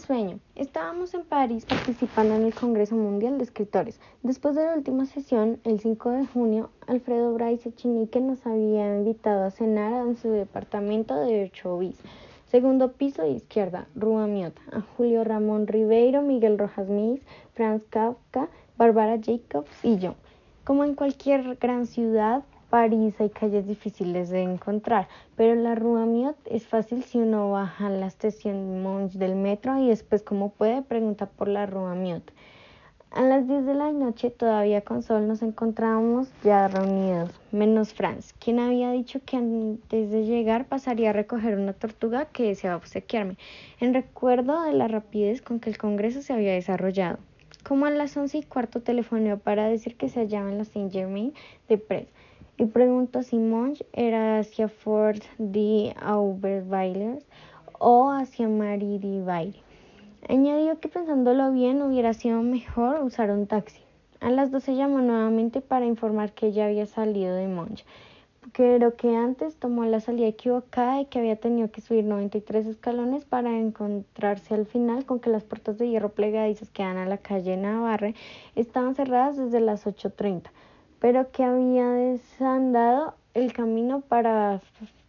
sueño. Estábamos en París participando en el Congreso Mundial de Escritores. Después de la última sesión, el 5 de junio, Alfredo Bryce Echenique nos había invitado a cenar en su departamento de Ocho bis, segundo piso izquierda, Rua Miota, a Julio Ramón Ribeiro, Miguel Rojas Mis, Franz Kafka, Bárbara Jacobs y yo. Como en cualquier gran ciudad, París hay calles difíciles de encontrar, pero la Rue Miot es fácil si uno baja a la estación Mons del metro y después como puede pregunta por la Rue Miot. A las 10 de la noche, todavía con sol, nos encontrábamos ya reunidos, menos Franz, quien había dicho que antes de llegar pasaría a recoger una tortuga que deseaba obsequiarme, en recuerdo de la rapidez con que el congreso se había desarrollado. Como a las once y cuarto telefoneó para decir que se hallaba en la Saint Germain de Press y preguntó si Monge era hacia Fort de Aubervilliers o hacia Marie de Baile. Añadió que pensándolo bien hubiera sido mejor usar un taxi. A las 12 llamó nuevamente para informar que ya había salido de Monge, pero que antes tomó la salida equivocada y que había tenido que subir 93 escalones para encontrarse al final con que las puertas de hierro plegadizas que dan a la calle Navarre estaban cerradas desde las 8.30 pero que había desandado el camino para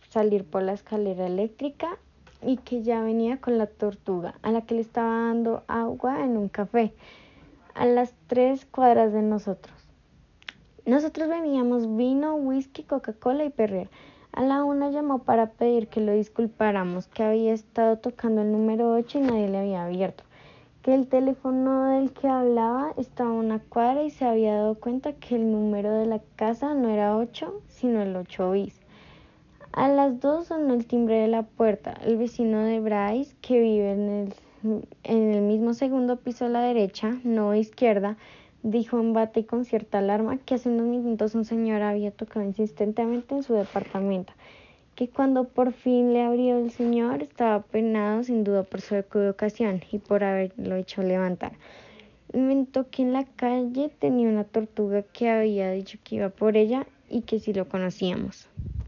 salir por la escalera eléctrica y que ya venía con la tortuga, a la que le estaba dando agua en un café, a las tres cuadras de nosotros. Nosotros bebíamos vino, whisky, Coca-Cola y perrer. A la una llamó para pedir que lo disculpáramos, que había estado tocando el número 8 y nadie le había abierto que el teléfono del que hablaba estaba a una cuadra y se había dado cuenta que el número de la casa no era 8, sino el 8 bis. A las 2 sonó el timbre de la puerta. El vecino de Bryce, que vive en el, en el mismo segundo piso a la derecha, no izquierda, dijo en bate y con cierta alarma que hace unos minutos un señor había tocado insistentemente en su departamento que cuando por fin le abrió el señor estaba penado sin duda por su equivocación y por haberlo hecho levantar. Inventó que en la calle tenía una tortuga que había dicho que iba por ella y que si lo conocíamos.